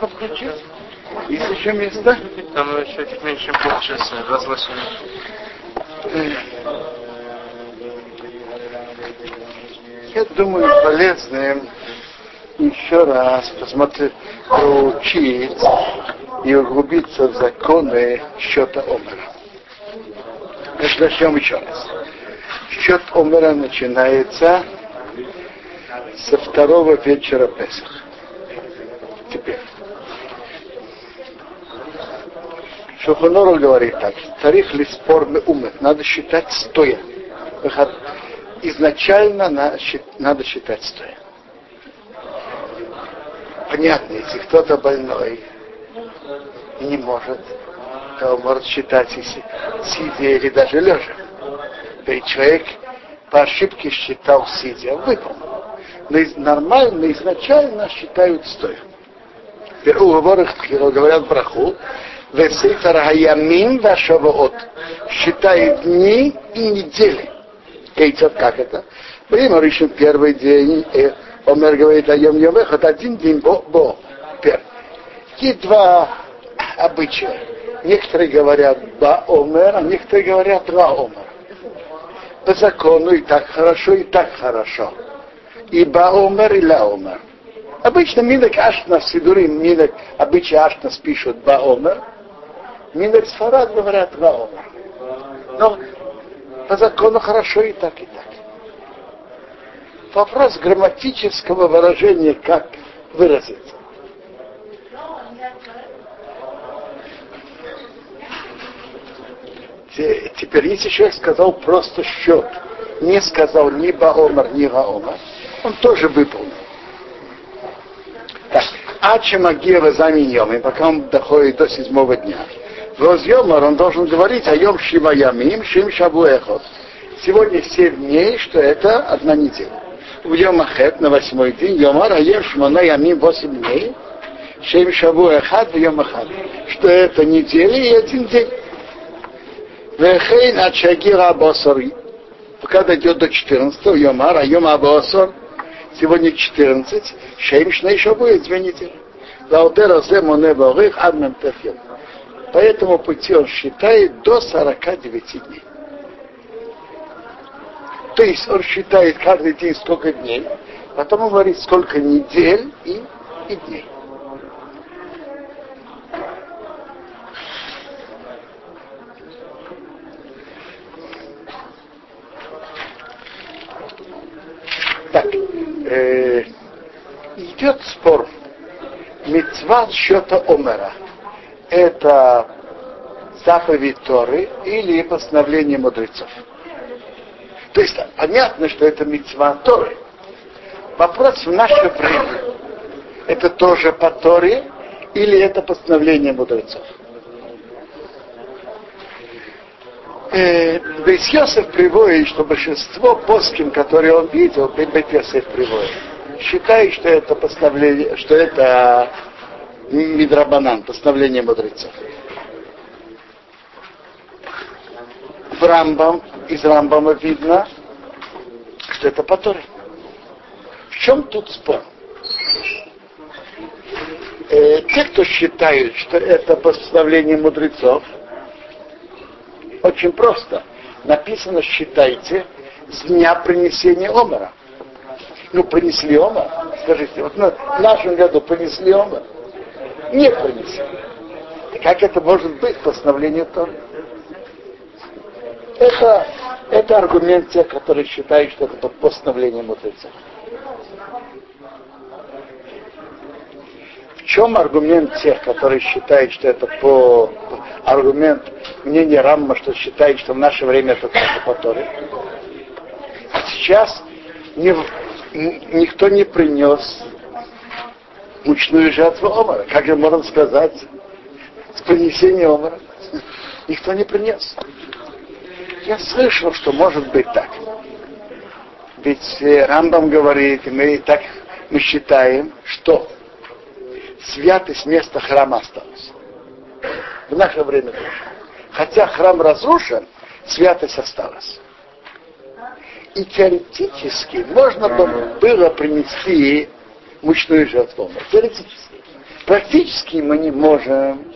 можно включить. Есть еще место? Там еще чуть меньше чем полчаса. Разглашение. Я думаю, полезным еще раз посмотреть, проучить и углубиться в законы счета Омера. Значит, начнем еще раз. Счет Омера начинается со второго вечера Песах. Теперь. Шухонору говорит так, тарих ли спор умет, надо считать стоя. Изначально надо считать стоя. Понятно, если кто-то больной и не может, то может считать если сидя или даже лежа. Да и человек по ошибке считал сидя, выполнил. Но нормально изначально считают стоя. В уговорах говорят браху, Весейфер Хаямин Вашаваот. Считает дни и недели. Кейцев, как это? Время решим первый день. И Омер говорит о Йом Йомех, это один день Бо. бо. Есть два обычая. Некоторые говорят Ба Омер, а некоторые говорят Ра Омер. По закону и так хорошо, и так хорошо. И Ба Омер, и Ла Омер. Обычно Минек Ашнас, Сидурим, Минек, обычно Ашнас пишут Ба Омер, Минек Сфарад говорят Раомар. Но по закону хорошо и так, и так. Вопрос грамматического выражения, как выразиться. Теперь, если человек сказал просто счет, не сказал ни Баомар, ни Гаомар, он тоже выполнил. Так, а чем Агева заменем, и пока он доходит до седьмого дня. Розьемар, он должен говорить о Йом Шива Ямим, Шим Шабуэхот. Сегодня семь дней, что это одна неделя. ביום הח', на восьмой день, יאמר היום שמונה ימים, восемь дней, שהם שבוע אחד ויום אחד. Что это неделя и один день. וכן עד שיגיע לארבעה עשר. Пока дойдет до 14 יאמר, היום ארבעה עשר, сегодня 14, שהם שני שבועות, две недели. ועל דרך זה מונה והולך עד מ"ט יום. По этому пути он считает до 49 дней. То есть он считает каждый день сколько дней, потом он говорит сколько недель и, и дней. Так, э, идет спор. Мецва счета Омера это заповедь Торы или постановление мудрецов. То есть понятно, что это мецва Торы. Вопрос в наше время. Это тоже по Торе или это постановление мудрецов? Э, Бейс Йосеф приводит, что большинство поским, которые он видел, Бейт Йосеф приводит, считает, что это постановление, что это Мидрабанан, постановление мудрецов. В Рамбам, из Рамбама видно, что это по. В чем тут спор? Э, те, кто считают, что это постановление мудрецов, очень просто. Написано, считайте, с дня принесения омара. Ну, принесли омар. Скажите, вот в нашем году принесли омар не принесли. Как это может быть постановление Торы? Это, это аргумент тех, которые считают, что это под постановлением мудрецов. В чем аргумент тех, которые считают, что это по аргумент мнения Рамма, что считает, что в наше время это только по Торе? Сейчас не, никто не принес мучную жертву Омара. Как же можно сказать с принесением Омара? Никто не принес. Я слышал, что может быть так. Ведь э, Рамбам говорит, и мы так мы считаем, что святость места храма осталась. В наше время тоже. Хотя храм разрушен, святость осталась. И теоретически можно было принести мучную жертву. Теоретически. Практически мы не можем,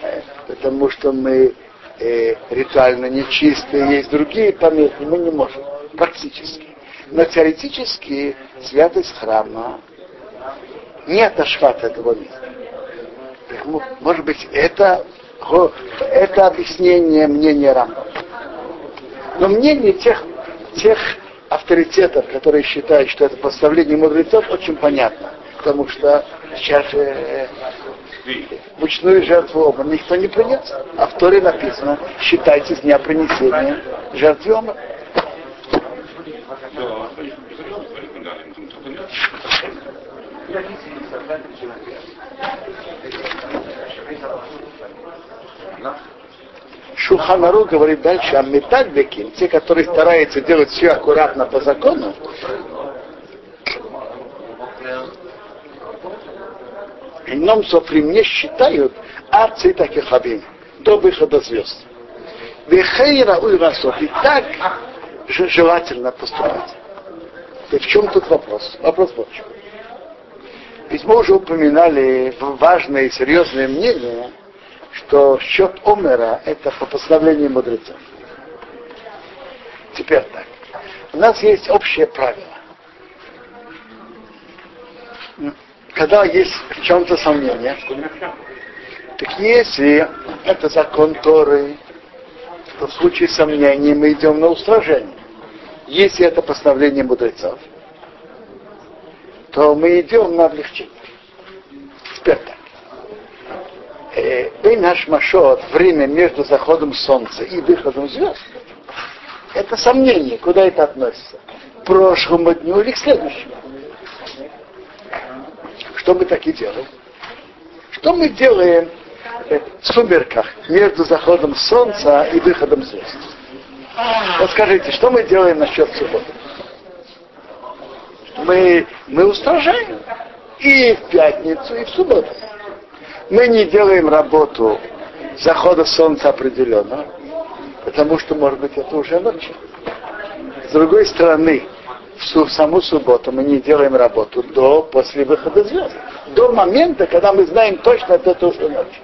э, потому что мы э, ритуально нечистые, есть другие помехи, мы не можем. Практически. Но теоретически святость храма не отошла от этого места. Может быть, это, это объяснение мнения Рамбама. Но мнение тех, тех авторитетов, которые считают, что это поставление мудрецов, очень понятно. Потому что сейчас э, мучную жертву оба никто не принес. А в Торе написано, считайте с дня принесения жертвы оба. Шуханару говорит дальше, а метальдеки, те, которые стараются делать все аккуратно по закону, Ином софрим не считают арцы таких хабим до выхода звезд. Вехейра уйрасов. И так желательно поступать. И в чем тут вопрос? Вопрос вот в чем. Ведь мы уже упоминали важное и серьезное мнение, что счет Омера это по постановлению мудрецов. Теперь так. У нас есть общее правило. Когда есть в чем-то сомнение, так если это закон Торы, то в случае сомнений мы идем на устражение. Если это постановление мудрецов, то мы идем на облегчение. Теперь так. Э, наш Машот, время между заходом солнца и выходом звезд, это сомнение, куда это относится? К прошлому дню или к следующему? Что мы так и делаем? Что мы делаем в сумерках между заходом солнца и выходом звезд? Вот скажите, что мы делаем насчет субботы? Мы, мы устражаем и в пятницу, и в субботу. Мы не делаем работу захода солнца определенно, потому что, может быть, это уже ночь. С другой стороны, в саму субботу мы не делаем работу до после выхода звезд. До момента, когда мы знаем точно, что это уже ночь.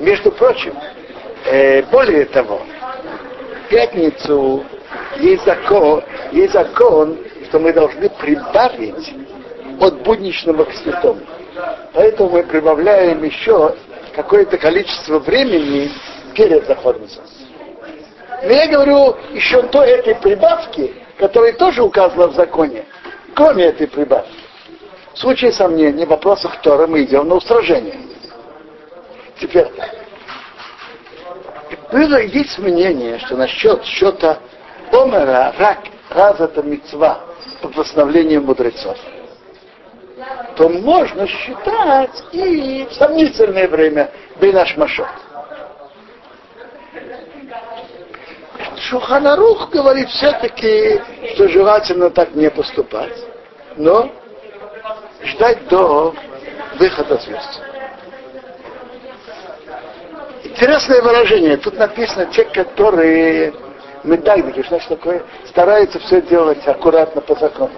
Между прочим, э, более того, в пятницу есть закон, есть закон, что мы должны прибавить от будничного к святому. Поэтому мы прибавляем еще какое-то количество времени перед заходом солнца. Но я говорю еще до этой прибавки, которая тоже указана в законе, кроме этой прибавки. В случае сомнений в вопросах Тора мы идем на устражение. Теперь. Было, есть мнение, что насчет счета Омера, рак, раз это мецва по постановлению мудрецов, то можно считать и в сомнительное время Бейнаш Машот. Шуханарух говорит все-таки, что желательно так не поступать, но ждать до выхода звезд. Интересное выражение. Тут написано те, которые медагдики, что такое, стараются все делать аккуратно по закону.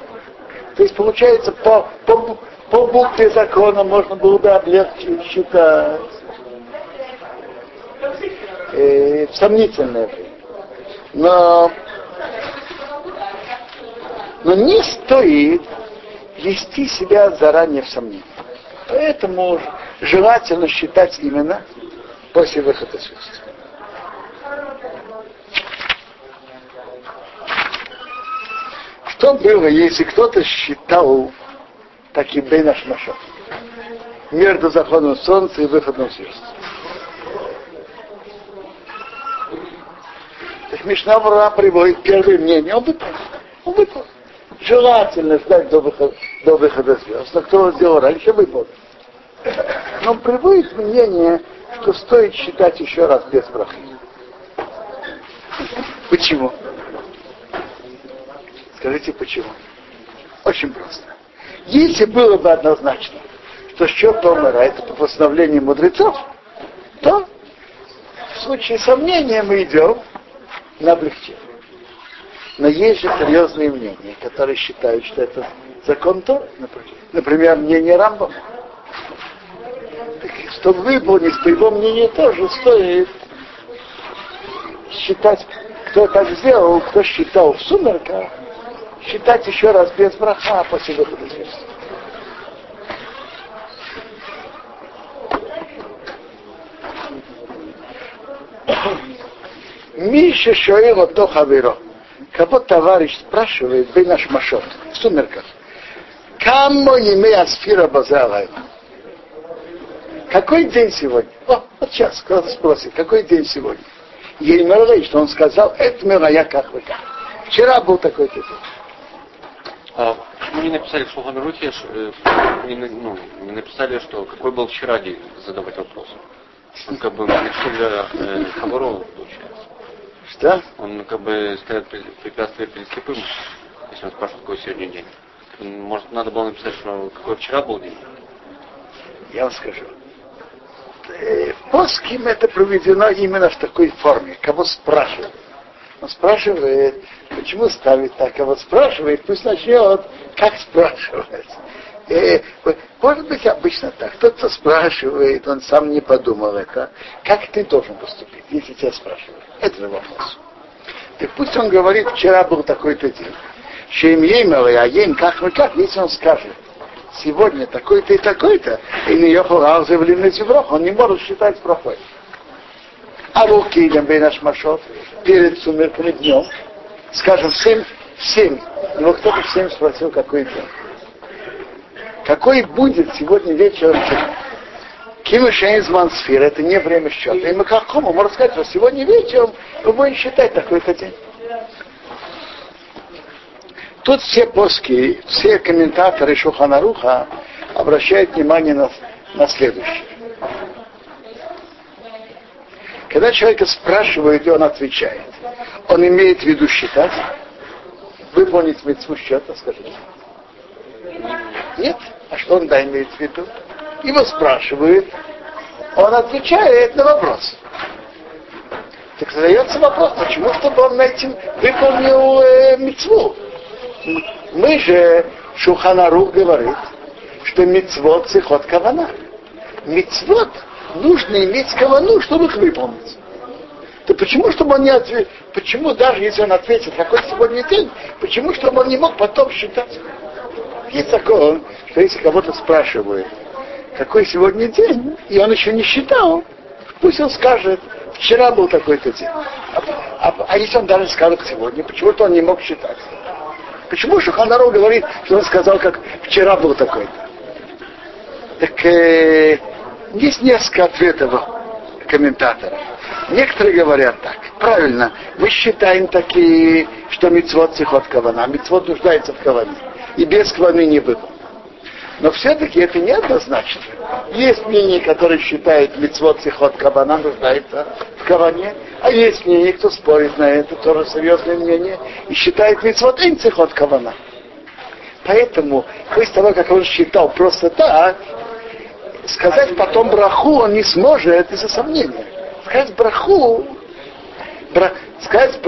То есть получается по, по, по букве закона можно было бы облегчить считать э, сомнительное время но, но не стоит вести себя заранее в сомнении. Поэтому желательно считать именно после выхода звезд. Что было, если кто-то считал таким бейнаш между заходом солнца и выходом звезд? Так Мишнавра приводит первое мнение, он выполнил. Он выполнил. Желательно ждать до выхода, до выхода звезд. Но кто сделал раньше, выполнил. Но приводит мнение, что стоит считать еще раз без брахи. Почему? Скажите, почему? Очень просто. Если было бы однозначно, что счет Томера это по постановлению мудрецов, то в случае сомнения мы идем на облегчение. Но есть же серьезные мнения, которые считают, что это закон то, например, мнение Рамбама. чтобы выполнить, по его мнению, тоже стоит считать, кто так сделал, кто считал в сумерках, считать еще раз без браха после выхода из Миша Шоэла до Хаверо. Кого товарищ спрашивает, вы наш машот, в сумерках. Камо имея сфера базалайла. Какой день сегодня? О, вот сейчас кто-то спросит, какой день сегодня? Еймерлей, что он сказал, это я как вы как. Вчера был такой день. А, почему не написали в Шулханрухе, не, ну, не написали, что какой был вчера день, задавать вопрос? Он как бы решили э, Хабарова, получается. Что? Он как бы ставит препятствие перед слепым, если он спрашивает, какой сегодня день. Может, надо было написать, что какой вчера был день? Я вам скажу. Э, Поским это проведено именно в такой форме, кого спрашивают. Он спрашивает, почему ставит так, а вот спрашивает, пусть начнет, как спрашивать. Э, может быть, обычно так. Кто-то спрашивает, он сам не подумал это. Как ты должен поступить, если тебя спрашивают? Это же вопрос. Так пусть он говорит, вчера был такой-то день. Шем еймел, а ейм как мы как, если он скажет, сегодня такой-то и такой-то, и не ехал Зеврох, он не может считать проходит. А руки идем наш машот перед сумерками днем, скажем, в 7, в 7. Его кто-то в 7 спросил, какой день. Какой будет сегодня вечером Кимышейнзман сфер, это не время счета. И мы как кому можно сказать, что сегодня вечером мы будем считать такой-то день. Тут все поски, все комментаторы Шуханаруха обращают внимание на, на следующее. Когда человека спрашивают, и он отвечает, он имеет в виду считать, выполнить мецву счета, скажите. Нет? А что он да имеет в виду? Его спрашивают, он отвечает на вопрос. Так задается вопрос, почему, чтобы он этим выполнил э, мецву? Мы же, Шуханарух говорит, что мецвод цехот кавана. Мецвод нужно иметь кавану, чтобы их выполнить. То почему, чтобы он не ответил, почему даже если он ответит, какой сегодня день, почему, чтобы он не мог потом считать? Есть закон, что если кого-то спрашивают, какой сегодня день, и он еще не считал, пусть он скажет, вчера был такой-то день. А, а, а если он даже скажет сегодня, почему-то он не мог считать. Почему Шуханару говорит, что он сказал, как вчера был такой-то? Так э, есть несколько ответов комментаторов. Некоторые говорят так. Правильно, мы считаем такие, что мицвод цехот кавана. Мицвод нуждается в каване. И без каваны не было. Но все-таки это не однозначно. Есть мнение, которое считает мицвод цехот кабана нуждается в каване, а есть мнение, кто спорит на это, тоже серьезное мнение, и считает мицвод ин цехот кавана. Поэтому, после того, как он считал просто так, сказать потом браху он не сможет из-за сомнения. Сказать браху, бра, сказать,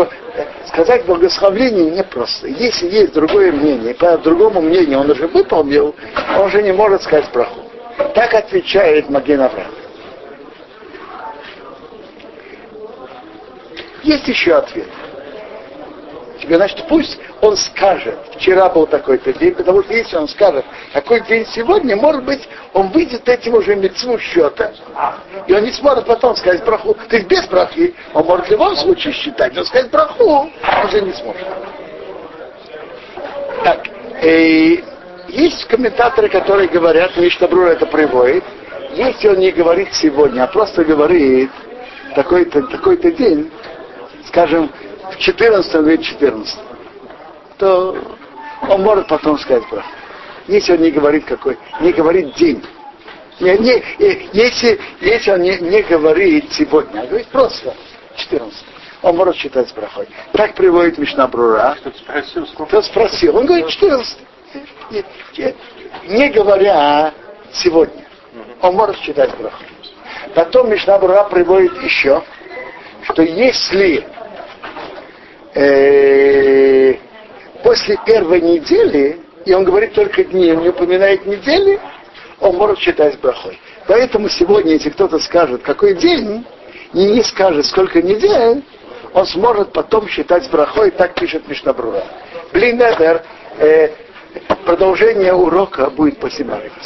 сказать благословление непросто. Если есть другое мнение, по другому мнению он уже выполнил, он уже не может сказать браху. Так отвечает Маген. Есть еще ответ. Тебе, значит, пусть он скажет, вчера был такой-то день, потому что если он скажет, какой день сегодня, может быть, он выйдет этим уже мецву счета, и он не сможет потом сказать браху. То есть без брахи он может в любом случае считать, но сказать браху он уже не сможет. Так, и есть комментаторы, которые говорят, Миштабрур это приводит, если он не говорит сегодня, а просто говорит такой-то такой день, скажем, в 14 или 14, то он может потом сказать браху. Если он не говорит какой, не говорит день. Не, не, если, если он не, не говорит сегодня, а говорит просто 14 он может считать с брахой. Так приводит Мишна Брура. Кто спросил, Кто спросил? Он говорит 14. Не, говоря сегодня. Он может считать брахой. Потом Мишна Брура приводит еще, что если э, после первой недели, и он говорит только дни, он не упоминает недели, он может считать брахой. Поэтому сегодня, если кто-то скажет, какой день, и не скажет, сколько недель, он сможет потом считать брахой, так пишет Мишнабрура. Блин, э, продолжение урока будет после Марифа.